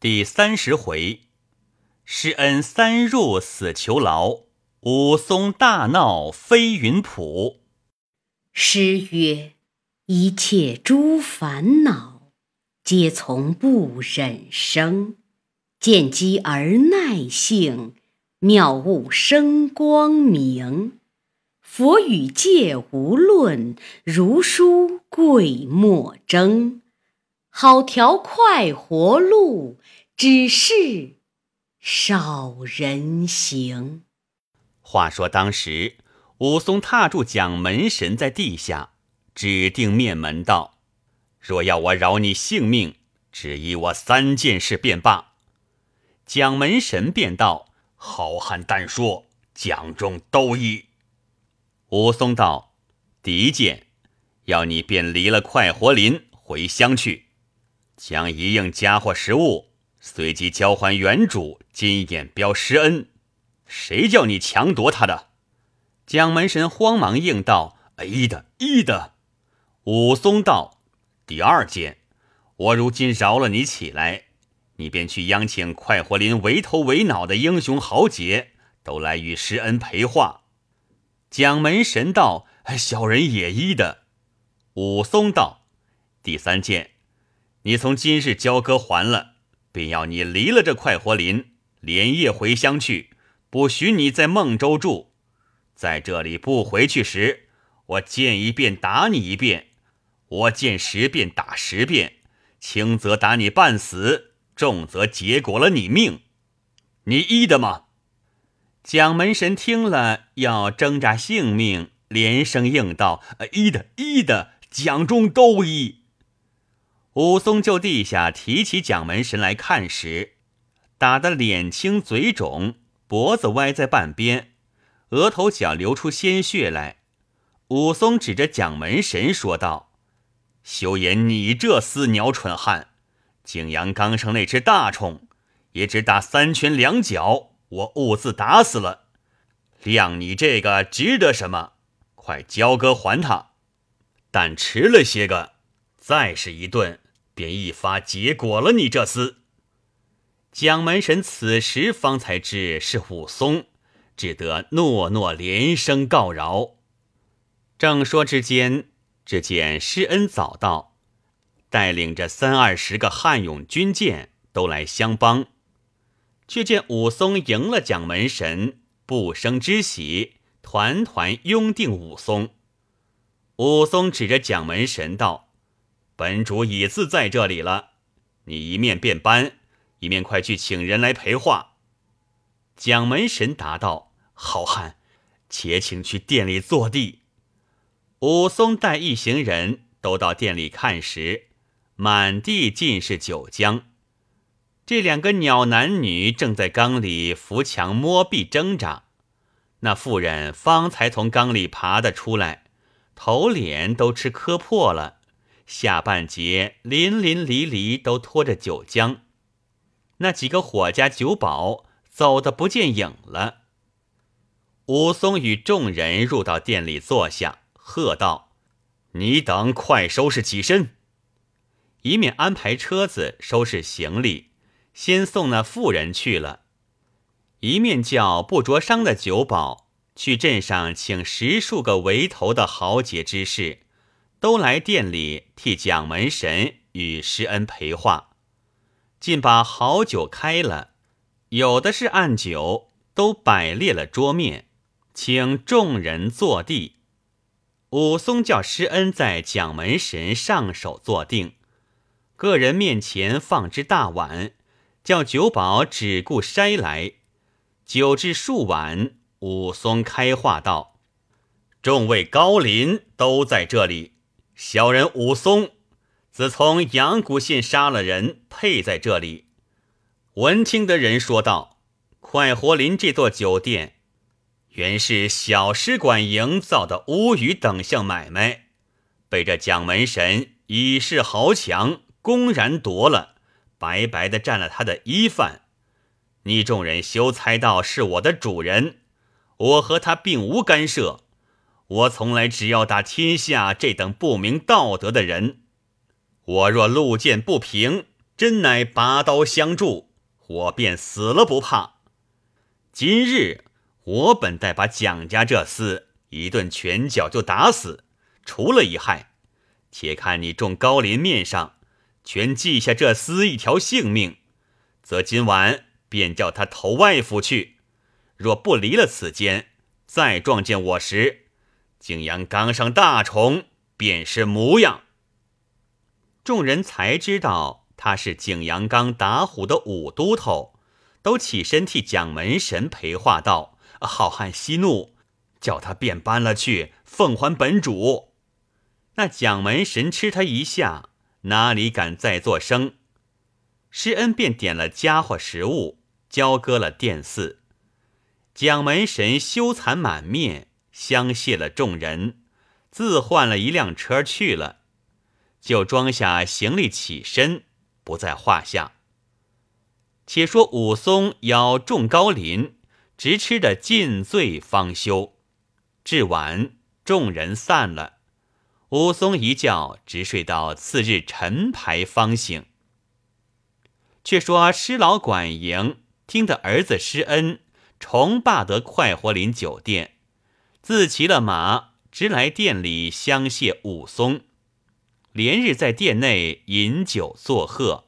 第三十回，施恩三入死囚牢，武松大闹飞云浦。诗曰：“一切诸烦恼，皆从不忍生；见机而耐性，妙悟生光明。佛语戒无论，如书贵莫争。”好条快活路，只是少人行。话说当时，武松踏住蒋门神在地下，指定面门道：“若要我饶你性命，只依我三件事便罢。”蒋门神便道：“好汉但说，蒋中都依。”武松道：“第一件，要你便离了快活林，回乡去。”将一应家伙食物随即交还原主金眼彪施恩，谁叫你强夺他的？蒋门神慌忙应道：“依的，依的。”武松道：“第二件，我如今饶了你起来，你便去央请快活林为头为脑的英雄豪杰都来与施恩陪话。”蒋门神道：“小人也依的。”武松道：“第三件。”你从今日交割还了，便要你离了这快活林，连夜回乡去，不许你在孟州住。在这里不回去时，我见一遍打你一遍，我见十遍打十遍，轻则打你半死，重则结果了你命。你依的吗？蒋门神听了，要挣扎性命，连声应道：“依的，依的，蒋中都依。”武松就地下提起蒋门神来看时，打得脸青嘴肿，脖子歪在半边，额头角流出鲜血来。武松指着蒋门神说道：“休言你这厮鸟蠢汉，景阳冈上那只大虫，也只打三拳两脚，我兀自打死了。谅你这个值得什么？快交割还他！但迟了些个，再是一顿。”便一发结果了你这厮。蒋门神此时方才知是武松，只得诺诺连声告饶。正说之间，只见施恩早到，带领着三二十个悍勇军舰都来相帮，却见武松赢了蒋门神，不生之喜，团团拥定武松。武松指着蒋门神道。本主已自在这里了，你一面便搬，一面快去请人来陪话。蒋门神答道：“好汉，且请去店里坐地。”武松带一行人都到店里看时，满地尽是酒浆。这两个鸟男女正在缸里扶墙摸壁挣扎，那妇人方才从缸里爬得出来，头脸都吃磕破了。下半截淋淋漓漓都拖着酒浆，那几个伙家酒保走得不见影了。武松与众人入到店里坐下，喝道：“你等快收拾起身！”一面安排车子收拾行李，先送那妇人去了；一面叫不着伤的酒保去镇上请十数个围头的豪杰之士。都来店里替蒋门神与施恩陪话，竟把好酒开了，有的是暗酒，都摆列了桌面，请众人坐地。武松叫施恩在蒋门神上手坐定，个人面前放只大碗，叫酒保只顾筛来，酒至数碗，武松开话道：“众位高邻都在这里。”小人武松，自从阳谷县杀了人，配在这里。闻听的人说道：“快活林这座酒店，原是小使馆营造的乌鱼等项买卖，被这蒋门神以势豪强，公然夺了，白白的占了他的衣饭。你众人休猜到是我的主人，我和他并无干涉。”我从来只要打天下这等不明道德的人。我若路见不平，真乃拔刀相助，我便死了不怕。今日我本待把蒋家这厮一顿拳脚就打死，除了一害。且看你众高林面上，全记下这厮一条性命，则今晚便叫他投外府去。若不离了此间，再撞见我时，景阳冈上大虫便是模样。众人才知道他是景阳冈打虎的武都头，都起身替蒋门神陪话道：“好汉息怒，叫他便搬了去，奉还本主。”那蒋门神吃他一下，哪里敢再作声？施恩便点了家伙食物，交割了殿祀。蒋门神羞惭满面，相谢了众人，自换了一辆车去了，就装下行李起身，不在话下。且说武松邀众高林，直吃得尽醉方休。至晚，众人散了，武松一觉直睡到次日晨牌方醒。却说施老管营听得儿子施恩。重霸得快活林酒店，自骑了马，直来店里相谢武松。连日在店内饮酒作贺。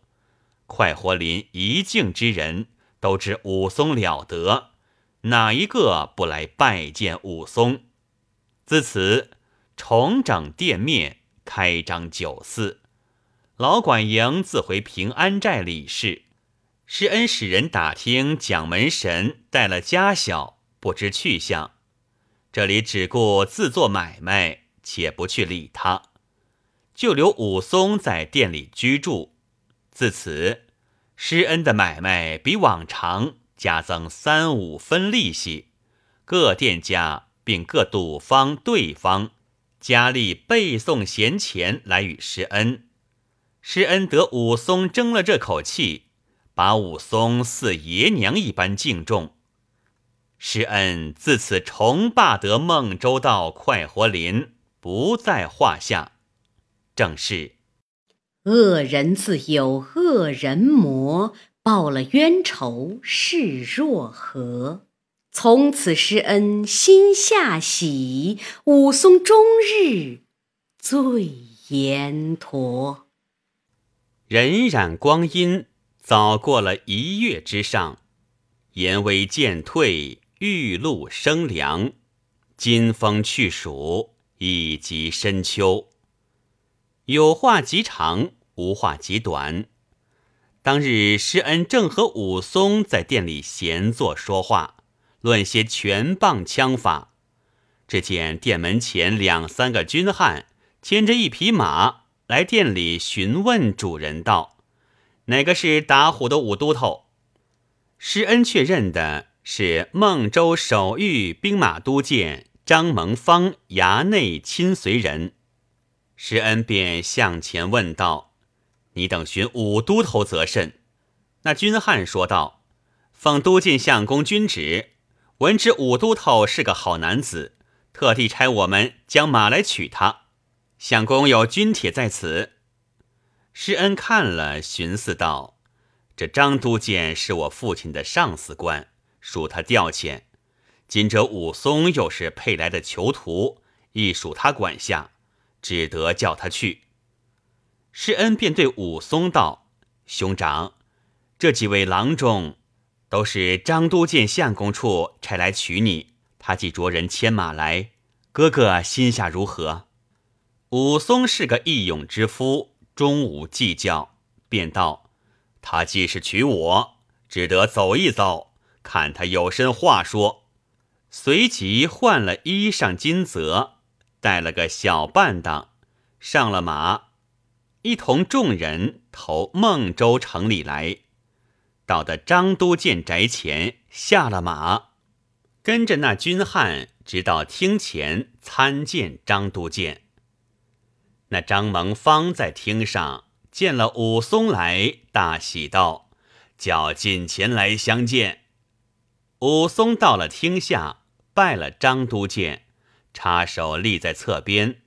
快活林一境之人都知武松了得，哪一个不来拜见武松？自此重整店面，开张酒肆。老管营自回平安寨理事。施恩使人打听蒋门神带了家小，不知去向。这里只顾自做买卖，且不去理他，就留武松在店里居住。自此，施恩的买卖比往常加增三五分利息，各店家并各赌方对方加力背送闲钱来与施恩。施恩得武松争了这口气。把武松似爷娘一般敬重，施恩自此重霸得孟州道快活林，不在话下。正是恶人自有恶人磨，报了冤仇是若何？从此施恩心下喜，武松终日醉阎陀。荏苒光阴。早过了一月之上，炎微渐退，玉露生凉，金风去暑，已及深秋。有话极长，无话极短。当日施恩正和武松在店里闲坐说话，论些拳棒枪法。只见店门前两三个军汉牵着一匹马来店里询问主人道。哪个是打虎的武都头？施恩却认的是孟州守御兵马都监张蒙方衙内亲随人。施恩便向前问道：“你等寻武都头则甚？”那军汉说道：“奉都监相公君旨，闻知武都头是个好男子，特地差我们将马来取他。相公有军帖在此。”施恩看了，寻思道：“这张都监是我父亲的上司官，属他调遣。今者武松又是配来的囚徒，亦属他管辖，只得叫他去。”施恩便对武松道：“兄长，这几位郎中，都是张都监相公处差来取你。他既着人牵马来，哥哥心下如何？”武松是个义勇之夫。终无计较，便道：“他既是娶我，只得走一走，看他有甚话说。”随即换了衣裳金泽，带了个小伴当，上了马，一同众人投孟州城里来。到的张都监宅前，下了马，跟着那军汉直到厅前参见张都监。那张蒙方在厅上见了武松来，大喜道：“叫近前来相见。”武松到了厅下，拜了张都监，插手立在侧边。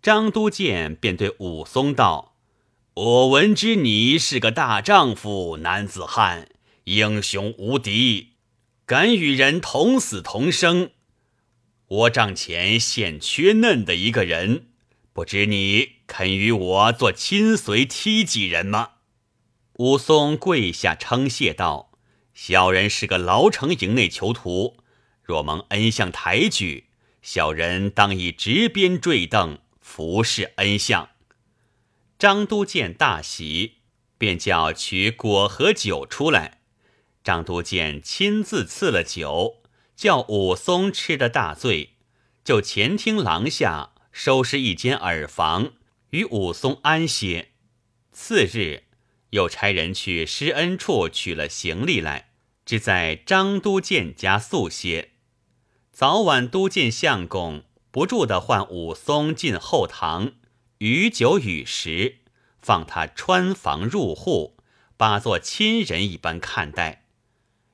张都监便对武松道：“我闻知你是个大丈夫男子汉，英雄无敌，敢与人同死同生。我帐前现缺嫩的一个人，不知你肯与我做亲随梯几人吗？”武松跪下称谢道：“小人是个牢城营内囚徒，若蒙恩相抬举，小人当以执鞭坠镫，服侍恩相。”张都监大喜，便叫取果和酒出来。张都监亲自赐了酒，叫武松吃得大醉。就前厅廊下收拾一间耳房，与武松安歇。次日，又差人去施恩处取了行李来，只在张都监家宿歇。早晚都监相公不住的唤武松进后堂，与酒与食，放他穿房入户，把作亲人一般看待。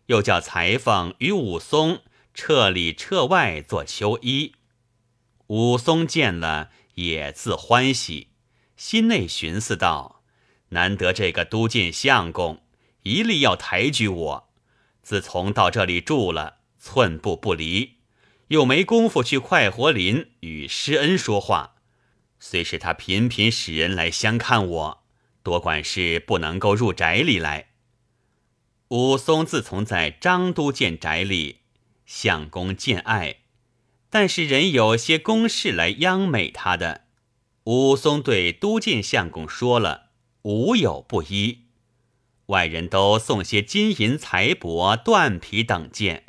又叫裁缝与武松彻里彻外做秋衣。武松见了，也自欢喜，心内寻思道：“难得这个都监相公一力要抬举我，自从到这里住了，寸步不离，又没工夫去快活林与施恩说话。虽是他频频使人来相看我，多管事不能够入宅里来。”武松自从在张都监宅里，相公见爱。但是人有些公事来央美他的，武松对都监相公说了，无有不依。外人都送些金银财帛、缎皮等件，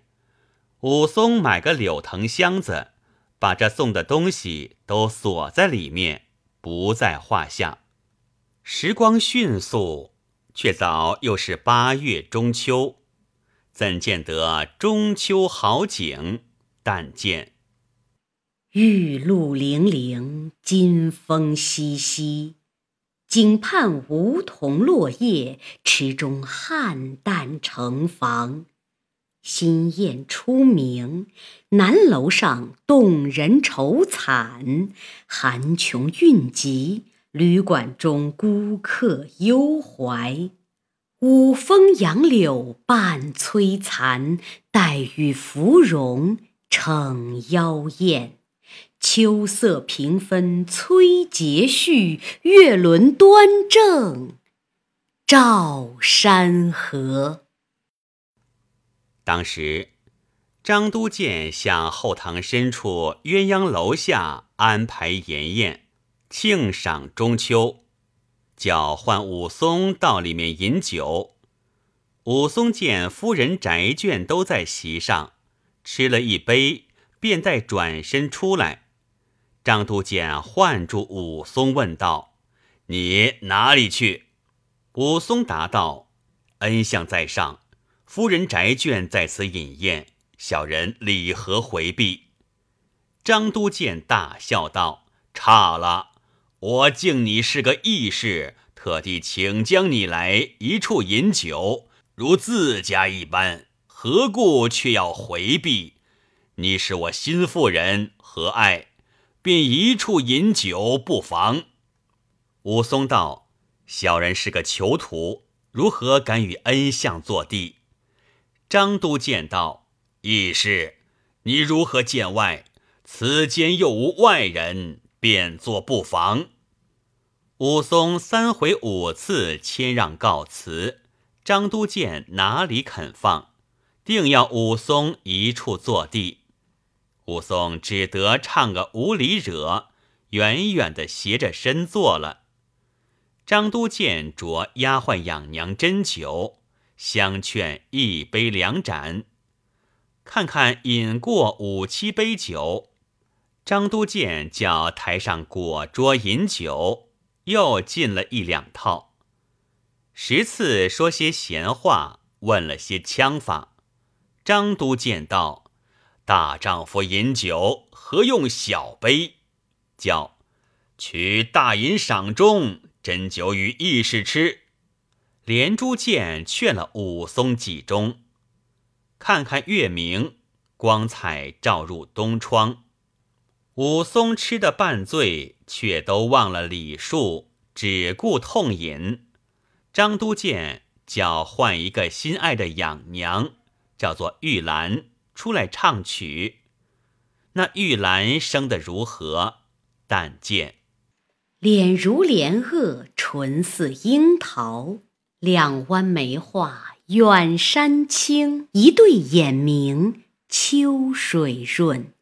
武松买个柳藤箱子，把这送的东西都锁在里面，不在话下。时光迅速，却早又是八月中秋，怎见得中秋好景？但见。玉露零零，金风淅淅。井畔梧桐落叶，池中菡萏成房。新燕初鸣，南楼上动人愁惨。寒穷韵急，旅馆中孤客忧怀。五风杨柳伴摧残，黛玉芙蓉逞妖艳。秋色平分催节序，月轮端正照山河。当时，张都监向后堂深处鸳鸯楼下安排筵宴，庆赏中秋，叫唤武松到里面饮酒。武松见夫人宅眷都在席上，吃了一杯，便带转身出来。张都监唤住武松，问道：“你哪里去？”武松答道：“恩相在上，夫人宅眷在此饮宴，小人礼何回避？”张都监大笑道：“差了！我敬你是个义士，特地请将你来一处饮酒，如自家一般，何故却要回避？你是我心腹人，何爱？”便一处饮酒不妨。武松道：“小人是个囚徒，如何敢与恩相作地？”张都监道：“义士，你如何见外？此间又无外人，便作不妨。”武松三回五次谦让告辞，张都监哪里肯放，定要武松一处坐地。武松只得唱个无理惹，远远的斜着身坐了。张都监着丫鬟养娘斟酒，相劝一杯两盏。看看饮过五七杯酒，张都监叫台上果桌饮酒，又进了一两套。十次说些闲话，问了些枪法。张都监道。大丈夫饮酒，何用小杯？叫取大银赏钟，斟酒与义士吃。连珠剑劝了武松几钟，看看月明，光彩照入东窗。武松吃得半醉，却都忘了礼数，只顾痛饮。张都监叫换一个心爱的养娘，叫做玉兰，出来唱曲。那玉兰生得如何？但见脸如莲萼，唇似樱桃，两弯眉画远山青，一对眼明秋水润。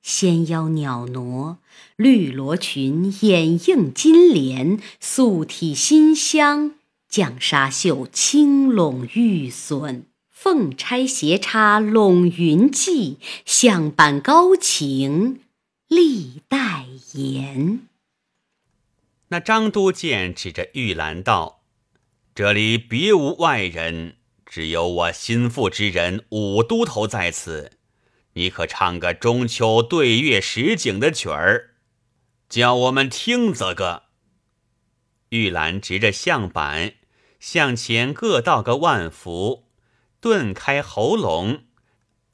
纤腰袅娜，绿罗裙掩映金莲，素体馨香，绛纱袖轻拢玉笋。凤钗斜插拢云髻，象板高擎历代言。那张都监指着玉兰道：“这里别无外人，只有我心腹之人武都头在此。你可唱个中秋对月时景的曲儿，叫我们听则个。”玉兰执着象板，向前各道个万福。顿开喉咙，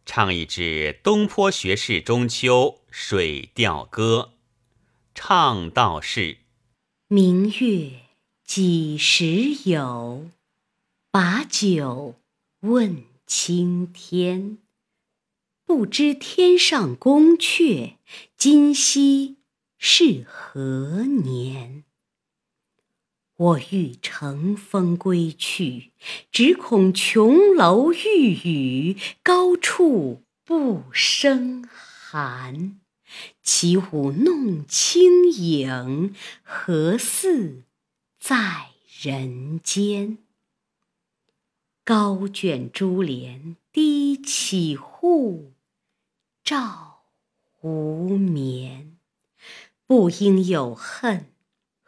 唱一支东坡学士中秋水调歌，唱道是：明月几时有？把酒问青天。不知天上宫阙，今夕是何年？我欲乘风归去，只恐琼楼玉宇，高处不胜寒。起舞弄清影，何似在人间？高卷珠帘低绮户，照无眠。不应有恨。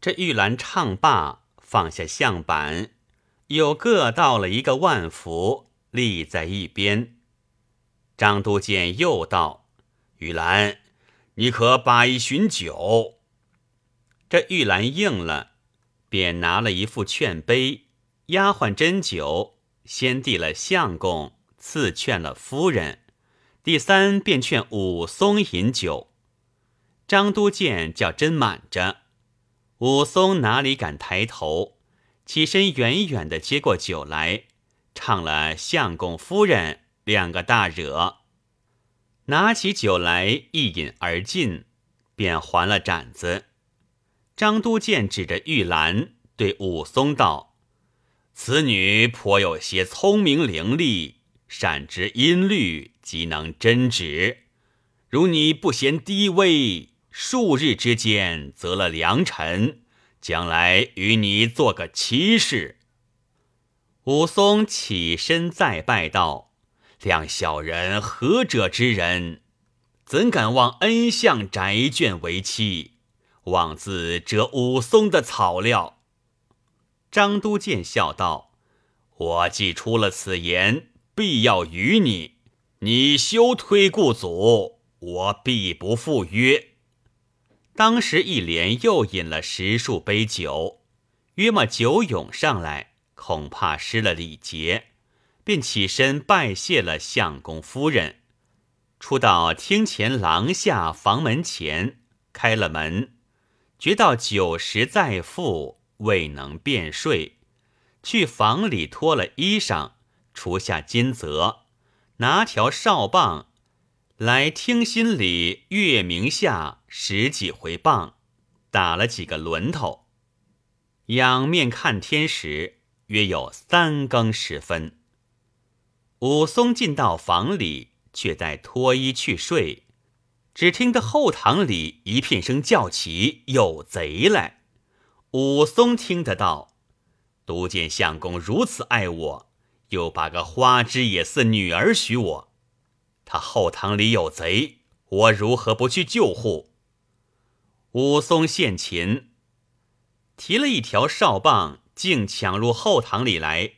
这玉兰唱罢，放下象板，又各倒了一个万福，立在一边。张都监又道：“玉兰，你可把一巡酒。”这玉兰应了，便拿了一副劝杯，丫鬟斟酒，先递了相公，次劝了夫人，第三便劝武松饮酒。张都监叫斟满着。武松哪里敢抬头，起身远远的接过酒来，唱了相公夫人两个大惹，拿起酒来一饮而尽，便还了盏子。张都监指着玉兰对武松道：“此女颇有些聪明伶俐，善知音律，即能真旨。如你不嫌低微。”数日之间择了良辰，将来与你做个妻室。武松起身再拜道：“两小人何者之人？怎敢望恩相宅眷为妻？妄自折武松的草料。”张都监笑道：“我既出了此言，必要与你。你休推故祖，我必不赴约。”当时一连又饮了十数杯酒，约莫酒涌上来，恐怕失了礼节，便起身拜谢了相公夫人，出到厅前廊下房门前，开了门，觉到酒食再复，未能便睡，去房里脱了衣裳，除下金泽，拿条哨棒。来听心里月明下十几回棒，打了几个轮头。仰面看天时，约有三更时分。武松进到房里，却在脱衣去睡，只听得后堂里一片声叫起：“有贼来！”武松听得到，独见相公如此爱我，又把个花枝也似女儿许我。他后堂里有贼，我如何不去救护？武松献擒，提了一条哨棒，竟抢入后堂里来。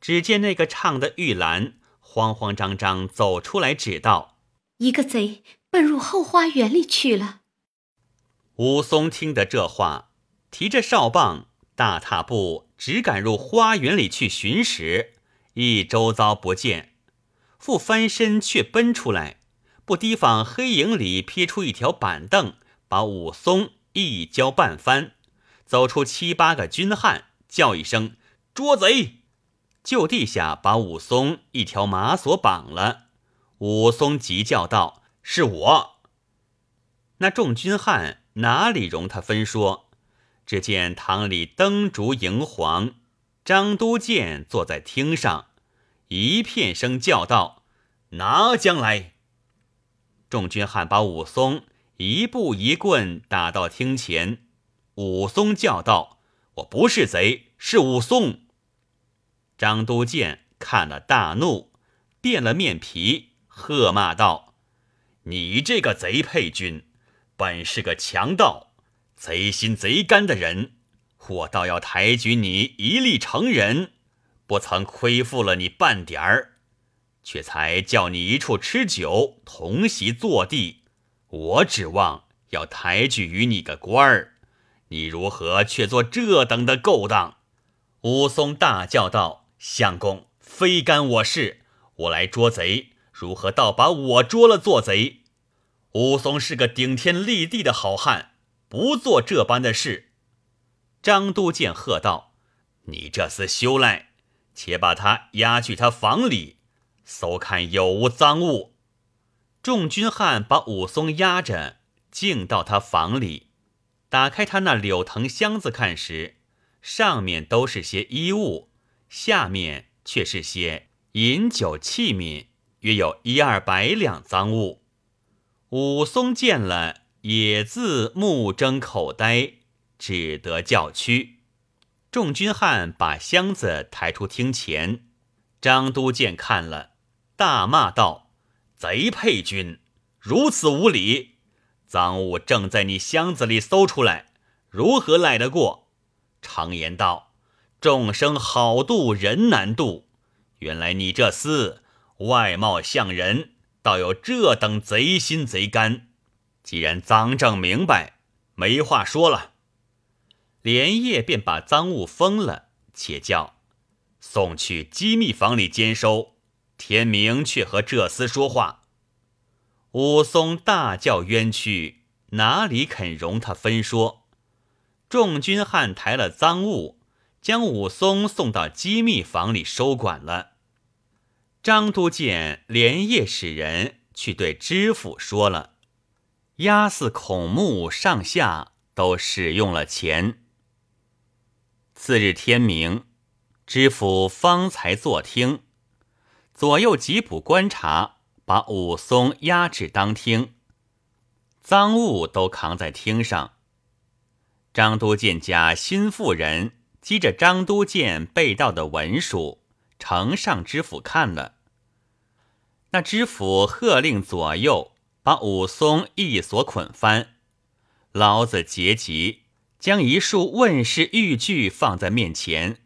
只见那个唱的玉兰慌慌张张走出来，指道：“一个贼奔入后花园里去了。”武松听得这话，提着哨棒，大踏步只赶入花园里去寻时，一周遭不见，复翻身却奔出来，不提防黑影里撇出一条板凳，把武松一跤半翻，走出七八个军汉，叫一声“捉贼”。就地下把武松一条马索绑了，武松急叫道：“是我！”那众军汉哪里容他分说？只见堂里灯烛荧黄，张都监坐在厅上，一片声叫道：“拿将来！”众军汉把武松一步一棍打到厅前，武松叫道：“我不是贼，是武松。”张都监看了大怒，变了面皮，喝骂道：“你这个贼配军，本是个强盗，贼心贼肝的人，我倒要抬举你一力成人，不曾亏负了你半点儿，却才叫你一处吃酒，同席坐地，我指望要抬举于你个官儿，你如何却做这等的勾当？”武松大叫道。相公，非干我事，我来捉贼，如何倒把我捉了做贼？武松是个顶天立地的好汉，不做这般的事。张都监喝道：“你这厮休赖，且把他押去他房里，搜看有无赃物。”众军汉把武松押着，进到他房里，打开他那柳藤箱子看时，上面都是些衣物。下面却是些饮酒器皿，约有一二百两赃物。武松见了，也自目睁口呆，只得叫屈。众军汉把箱子抬出厅前，张都监看了，大骂道：“贼配军，如此无礼！赃物正在你箱子里搜出来，如何赖得过？”常言道。众生好渡，人难渡。原来你这厮外貌像人，倒有这等贼心贼肝。既然赃证明白，没话说了。连夜便把赃物封了，且叫送去机密房里监收。天明却和这厮说话。武松大叫冤屈，哪里肯容他分说？众军汉抬了赃物。将武松送到机密房里收管了。张都监连夜使人去对知府说了，押司孔目上下都使用了钱。次日天明，知府方才坐听，左右缉捕观察，把武松押至当厅，赃物都扛在厅上。张都监家新妇人。积着张都监被盗的文书，呈上知府看了。那知府喝令左右把武松一锁捆翻，老子结急，将一束问事玉具放在面前。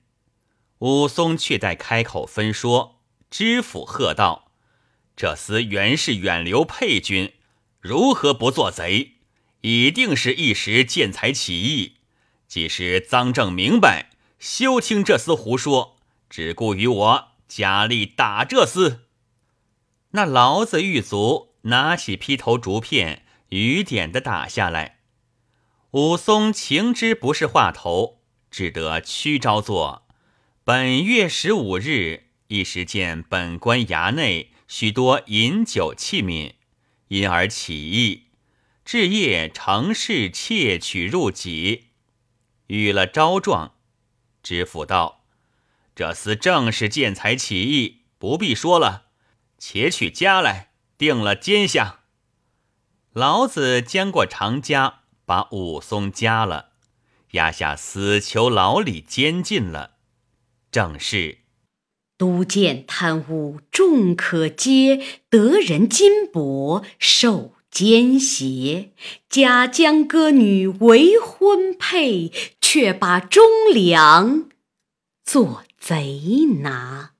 武松却待开口分说，知府喝道：“这厮原是远流配军，如何不做贼？一定是一时见财起意。”即使赃证明白，休听这厮胡说，只顾与我加力打这厮。那牢子狱卒拿起劈头竹片，雨点的打下来。武松情知不是话头，只得屈招作。本月十五日，一时见本官衙内许多饮酒器皿，因而起意，至夜乘势窃取入己。遇了招状，知府道：“这厮正是见财起意，不必说了，且取家来，定了奸相。”老子将过长枷，把武松夹了，押下死囚牢里监禁了。正是都监贪污众可接，得人金帛受。奸邪，假将歌女为婚配，却把忠良做贼拿。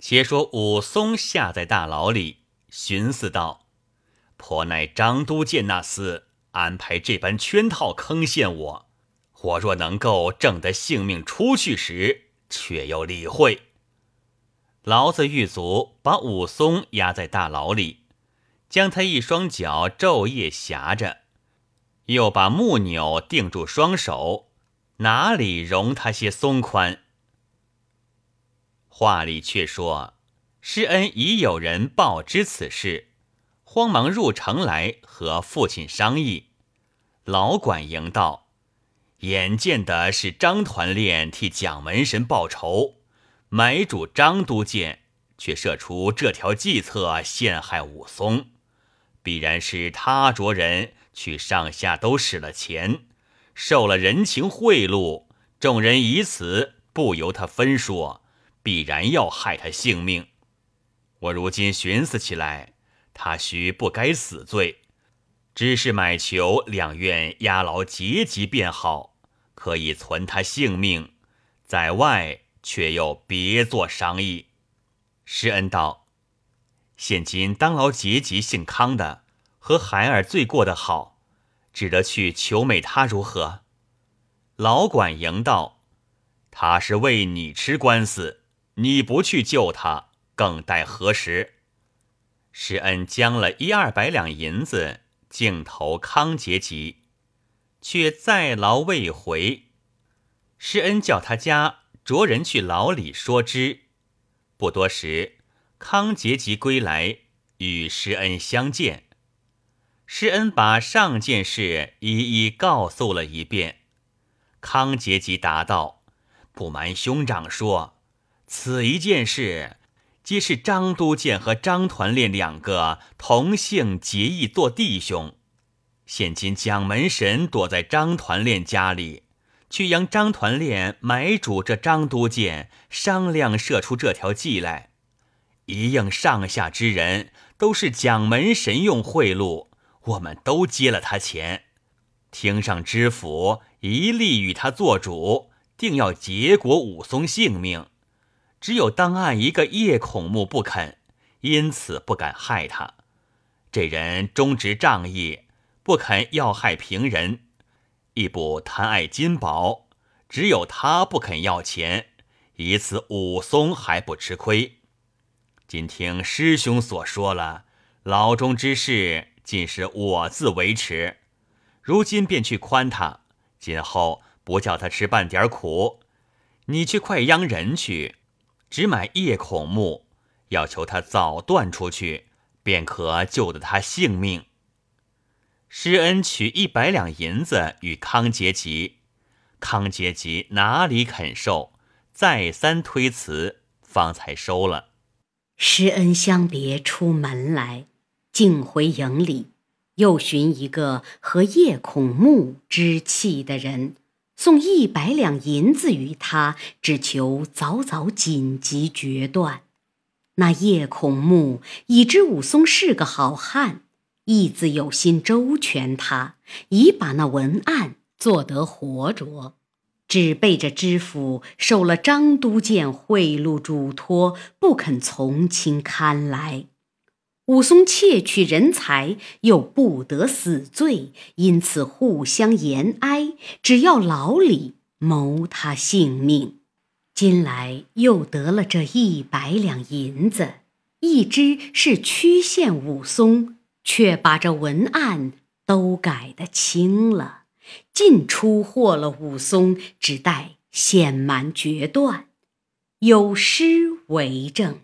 且说武松下在大牢里，寻思道：“颇乃张都监那厮安排这般圈套坑陷我，我若能够挣得性命出去时，却又理会。”牢子狱卒把武松压在大牢里，将他一双脚昼夜挟着，又把木钮定住双手，哪里容他些松宽？话里却说，施恩已有人报知此事，慌忙入城来和父亲商议。老管营道：“眼见的是张团练替蒋门神报仇。”买主张都监却设出这条计策陷害武松，必然是他着人去上下都使了钱，受了人情贿赂，众人以此不由他分说，必然要害他性命。我如今寻思起来，他须不该死罪，只是买求两院押牢结级便好，可以存他性命，在外。却又别做商议。施恩道：“现今当劳结级姓康的和孩儿罪过得好，只得去求美他如何？”老管营道：“他是为你吃官司，你不去救他，更待何时？”施恩将了一二百两银子，竟投康结级，却再劳未回。施恩叫他家。着人去牢里说之，不多时，康节吉归来，与施恩相见。施恩把上件事一一告诉了一遍。康节吉答道：“不瞒兄长说，此一件事，皆是张都监和张团练两个同姓结义做弟兄。现今蒋门神躲在张团练家里。”去将张团练买主这张都监商量设出这条计来，一应上下之人都是蒋门神用贿赂，我们都接了他钱。厅上知府一力与他做主，定要结果武松性命。只有当案一个叶孔目不肯，因此不敢害他。这人忠直仗义，不肯要害平人。亦不贪爱金宝，只有他不肯要钱，以此武松还不吃亏。今听师兄所说了，牢中之事尽是我自维持，如今便去宽他，今后不叫他吃半点苦。你去快央人去，只买叶孔目，要求他早断出去，便可救得他性命。施恩取一百两银子与康杰吉，康杰吉哪里肯受？再三推辞，方才收了。施恩相别出门来，径回营里，又寻一个和叶孔目知气的人，送一百两银子与他，只求早早紧急决断。那叶孔目已知武松是个好汉。义子有心周全他，已把那文案做得活着，只背着知府受了张都监贿赂嘱托，不肯从轻看来。武松窃取人才，又不得死罪，因此互相言哀，只要老李谋他性命。今来又得了这一百两银子，一只是曲线武松。却把这文案都改得清了，尽出货了武松，只待县满决断。有诗为证：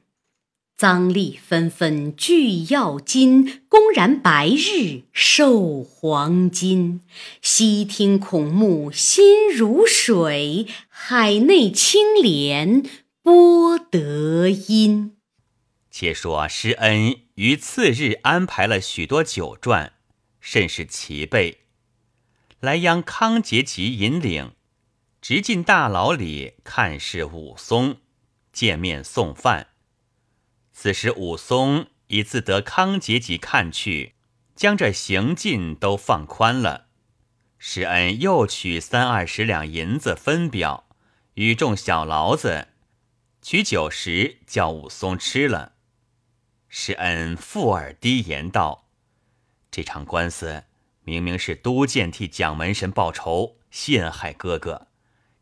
赃吏纷纷聚要金，公然白日受黄金。悉听孔目心如水，海内青莲波得音。且说施恩于次日安排了许多酒馔，甚是齐备，来央康节吉引领，直进大牢里看视武松，见面送饭。此时武松已自得康节吉看去，将这行进都放宽了。施恩又取三二十两银子分表，与众小牢子，取酒食叫武松吃了。施恩附耳低言道：“这场官司明明是都监替蒋门神报仇，陷害哥哥，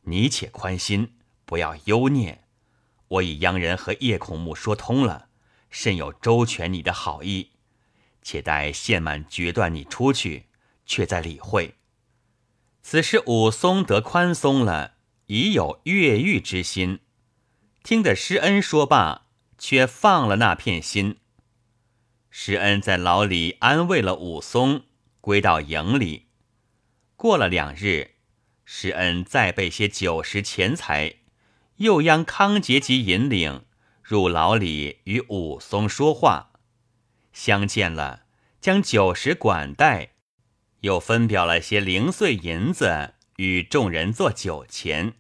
你且宽心，不要忧念。我已央人和叶孔目说通了，甚有周全你的好意。且待县满决断你出去，却再理会。”此时武松得宽松了，已有越狱之心。听得施恩说罢，却放了那片心。施恩在牢里安慰了武松，归到营里。过了两日，施恩再备些酒食钱财，又央康节吉引领入牢里与武松说话。相见了，将酒食管待。又分表了些零碎银子与众人做酒钱，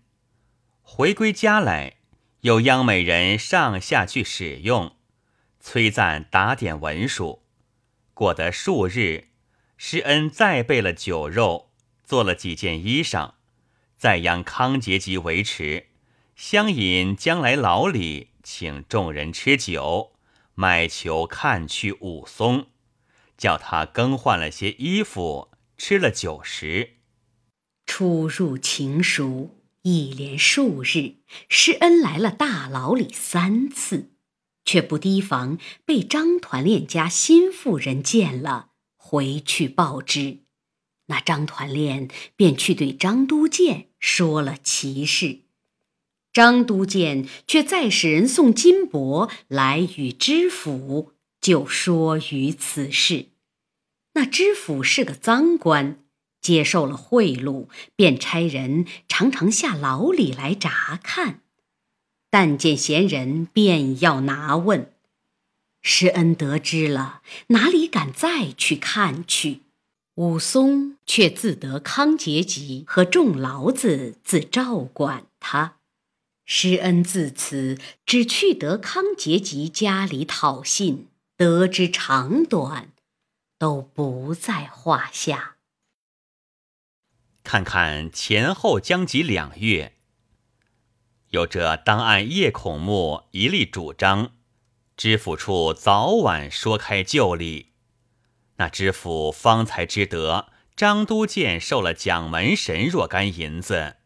回归家来，又央美人上下去使用，崔赞打点文书。过得数日，施恩再备了酒肉，做了几件衣裳，再央康节吉维持，相引将来牢里，请众人吃酒，买球看去武松，叫他更换了些衣服。吃了酒食，出入情熟，一连数日，施恩来了大牢里三次，却不提防被张团练家新妇人见了，回去报之。那张团练便去对张都监说了其事，张都监却再使人送金帛来与知府，就说于此事。那知府是个赃官，接受了贿赂，便差人常常下牢里来查看。但见闲人，便要拿问。施恩得知了，哪里敢再去看去？武松却自得康节吉和众牢子自照管他。施恩自此只去得康节吉家里讨信，得知长短。都不在话下。看看前后将及两月，有着当按叶孔目一力主张，知府处早晚说开旧例。那知府方才知得张都监受了蒋门神若干银子，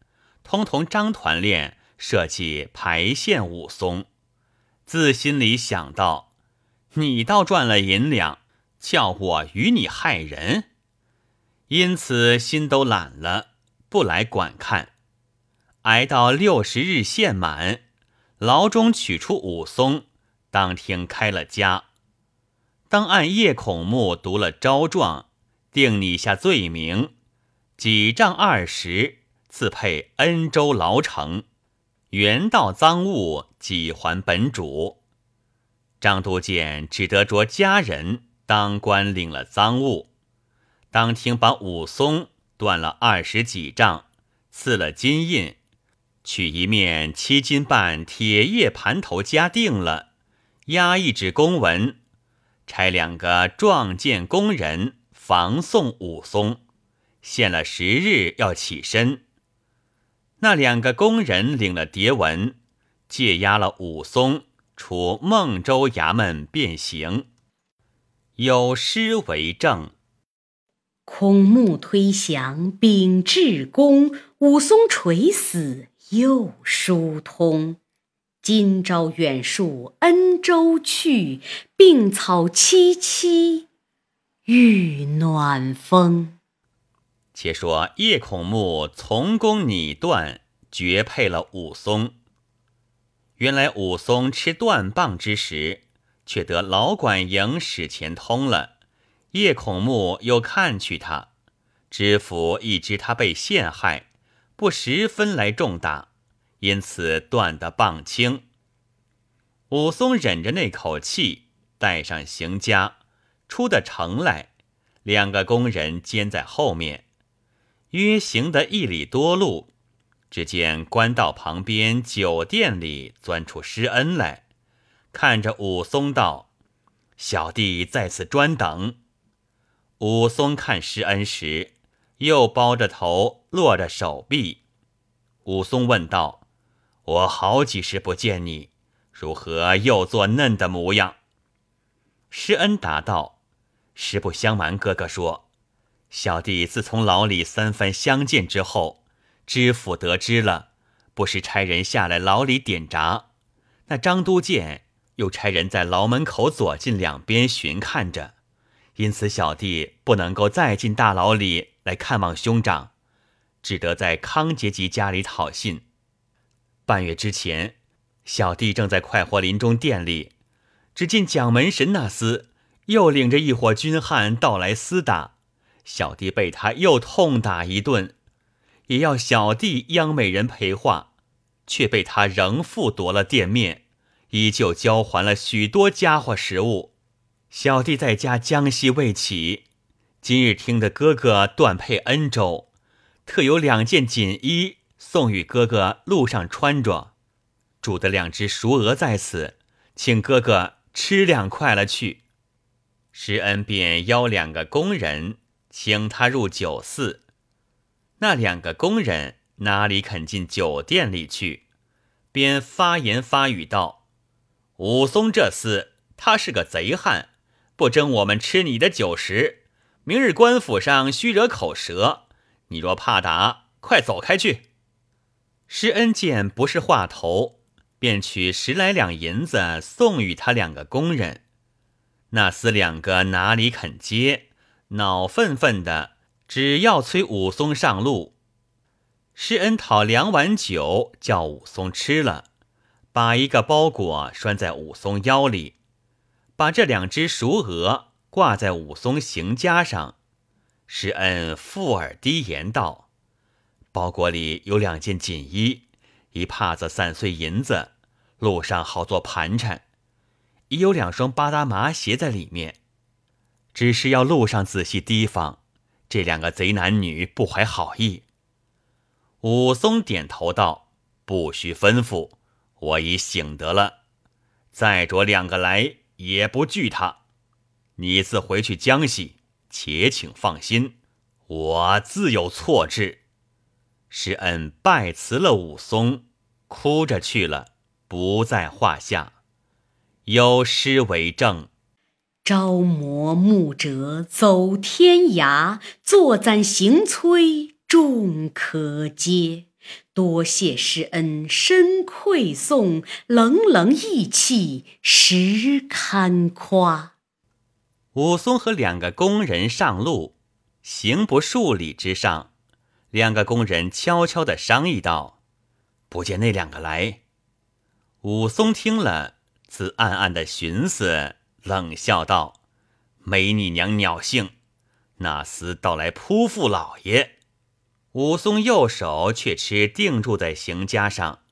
通同张团练设计排线武松，自心里想到：你倒赚了银两。叫我与你害人，因此心都懒了，不来管看。挨到六十日限满，牢中取出武松，当天开了家。当按叶孔目读了招状，定拟下罪名，几丈二十，赐配恩州牢城，原道赃物几还本主。张都监只得着家人。当官领了赃物，当庭把武松断了二十几丈，赐了金印，取一面七斤半铁叶盘头夹定了，押一纸公文，差两个壮健工人防送武松，限了十日要起身。那两个工人领了牒文，借押了武松出孟州衙门便行。有诗为证：孔目推降秉至公，武松垂死又疏通。今朝远戍恩州去，病草萋萋遇暖风。且说叶孔目从公拟断，绝配了武松。原来武松吃断棒之时。却得老管营使钱通了，叶孔目又看去他，知府一知他被陷害，不十分来重打，因此断得棒轻。武松忍着那口气，带上行家，出的城来，两个工人监在后面，约行得一里多路，只见官道旁边酒店里钻出施恩来。看着武松道：“小弟在此专等。”武松看施恩时，又包着头，落着手臂。武松问道：“我好几时不见你，如何又做嫩的模样？”施恩答道：“实不相瞒，哥哥说，小弟自从牢里三番相见之后，知府得知了，不时差人下来牢里点闸。那张都监又差人在牢门口左近两边巡看着，因此小弟不能够再进大牢里来看望兄长，只得在康杰吉家里讨信。半月之前，小弟正在快活林中店里。”只见蒋门神那厮又领着一伙军汉到来厮打，小弟被他又痛打一顿，也要小弟央美人陪话，却被他仍复夺了店面，依旧交还了许多家伙食物。小弟在家将息未起，今日听得哥哥断配恩州，特有两件锦衣送与哥哥路上穿着，煮的两只熟鹅在此，请哥哥。吃两块了去，施恩便邀两个工人请他入酒肆。那两个工人哪里肯进酒店里去，便发言发语道：“武松这厮，他是个贼汉，不争我们吃你的酒食。明日官府上须惹口舌，你若怕打，快走开去。”施恩见不是话头。便取十来两银子送与他两个工人，那厮两个哪里肯接，恼愤愤的，只要催武松上路。施恩讨两碗酒，叫武松吃了，把一个包裹拴在武松腰里，把这两只熟鹅挂在武松行枷上。施恩附耳低言道：“包裹里有两件锦衣。”一帕子散碎银子，路上好做盘缠；已有两双巴达麻鞋在里面，只是要路上仔细提防，这两个贼男女不怀好意。武松点头道：“不需吩咐，我已醒得了。再着两个来，也不惧他。你自回去江西，且请放心，我自有措置。”施恩拜辞了武松，哭着去了，不在话下。有诗为证：“朝磨暮折走天涯，坐攒行催众可接。多谢施恩深馈送，冷冷意气实堪夸。”武松和两个工人上路，行不数里之上。两个工人悄悄地商议道：“不见那两个来。”武松听了，自暗暗的寻思，冷笑道：“没你娘鸟性！那厮倒来扑附老爷。”武松右手却吃定住在行枷上，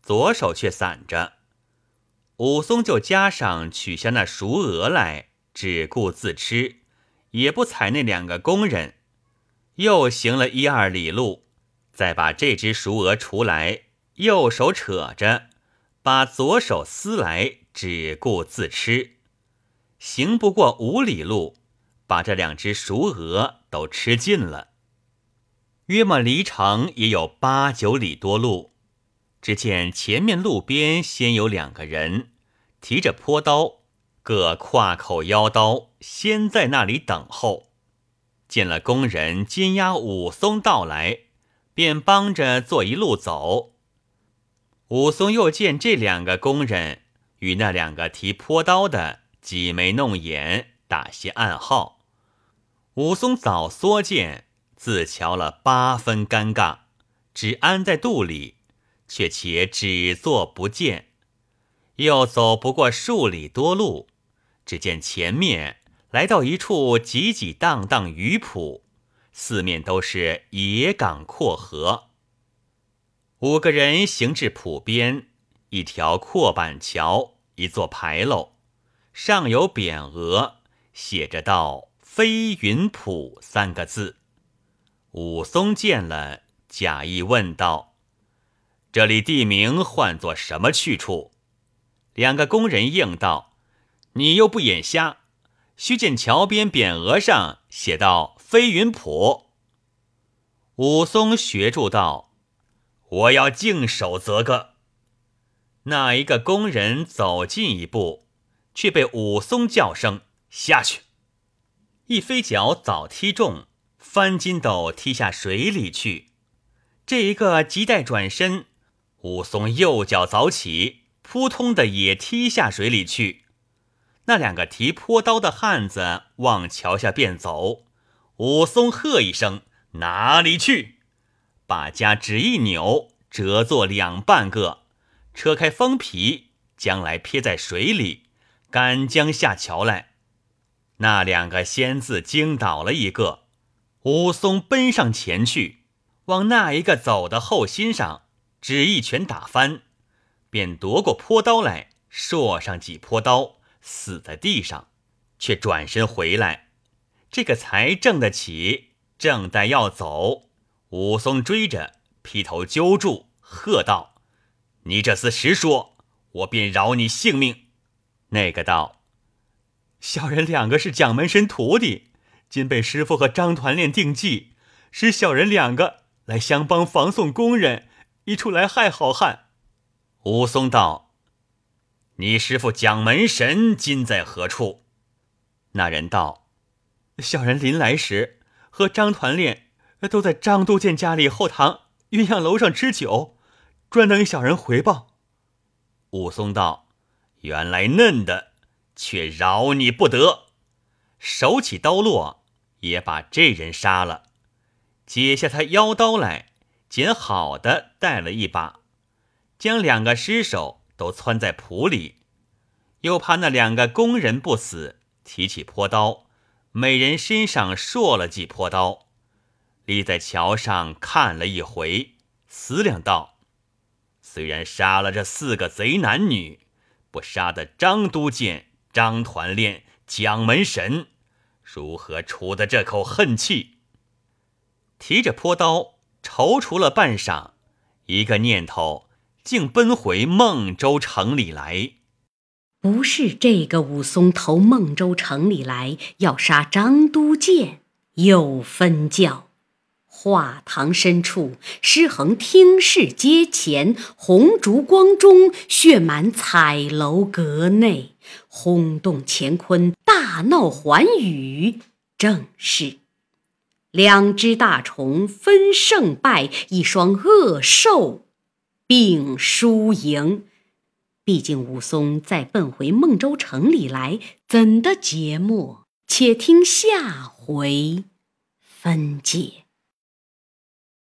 左手却散着。武松就枷上取下那熟鹅来，只顾自吃，也不睬那两个工人。又行了一二里路，再把这只熟鹅除来，右手扯着，把左手撕来，只顾自吃。行不过五里路，把这两只熟鹅都吃尽了。约莫离城也有八九里多路，只见前面路边先有两个人提着坡刀，各挎口腰刀，先在那里等候。见了工人金押武松到来，便帮着做一路走。武松又见这两个工人与那两个提坡刀的挤眉弄眼，打些暗号。武松早缩剑，自瞧了八分尴尬，只安在肚里，却且只坐不见。又走不过数里多路，只见前面。来到一处挤挤荡荡鱼浦，四面都是野港阔河。五个人行至浦边，一条阔板桥，一座牌楼，上有匾额，写着“道飞云浦”三个字。武松见了，假意问道：“这里地名唤作什么去处？”两个工人应道：“你又不眼瞎。”须见桥边匾额上写道：“飞云浦。”武松学住道：“我要静守则个。”那一个工人走近一步，却被武松叫声下去，一飞脚早踢中，翻筋斗踢下水里去。这一个急待转身，武松右脚早起，扑通的也踢下水里去。那两个提坡刀的汉子往桥下便走，武松喝一声：“哪里去？”把家只一扭，折作两半个。扯开封皮，将来撇在水里，赶将下桥来。那两个仙字惊倒了一个，武松奔上前去，往那一个走的后心上，只一拳打翻，便夺过坡刀来，硕上几坡刀，死在地上，却转身回来。这个才正得起，正待要走，武松追着，劈头揪住，喝道。你这厮实说，我便饶你性命。那个道：“小人两个是蒋门神徒弟，今被师傅和张团练定计，使小人两个来相帮防送工人，一处来害好汉。”武松道：“你师傅蒋门神今在何处？”那人道：“小人临来时和张团练都在张都监家里后堂鸳鸯楼上吃酒。”专等小人回报。武松道：“原来嫩的，却饶你不得。”手起刀落，也把这人杀了，解下他腰刀来，捡好的带了一把，将两个尸首都窜在铺里，又怕那两个工人不死，提起坡刀，每人身上硕了几坡刀，立在桥上看了一回，思量道。虽然杀了这四个贼男女，不杀的张都监、张团练、蒋门神，如何出的这口恨气？提着坡刀，踌躇了半晌，一个念头，竟奔回孟州城里来。不是这个武松投孟州城里来，要杀张都监，有分教。画堂深处，诗横听事阶前，红烛光中，血满彩楼阁内，轰动乾坤，大闹寰宇。正是两只大虫分胜败，一双恶兽并输赢。毕竟武松再奔回孟州城里来，怎的节末？且听下回分解。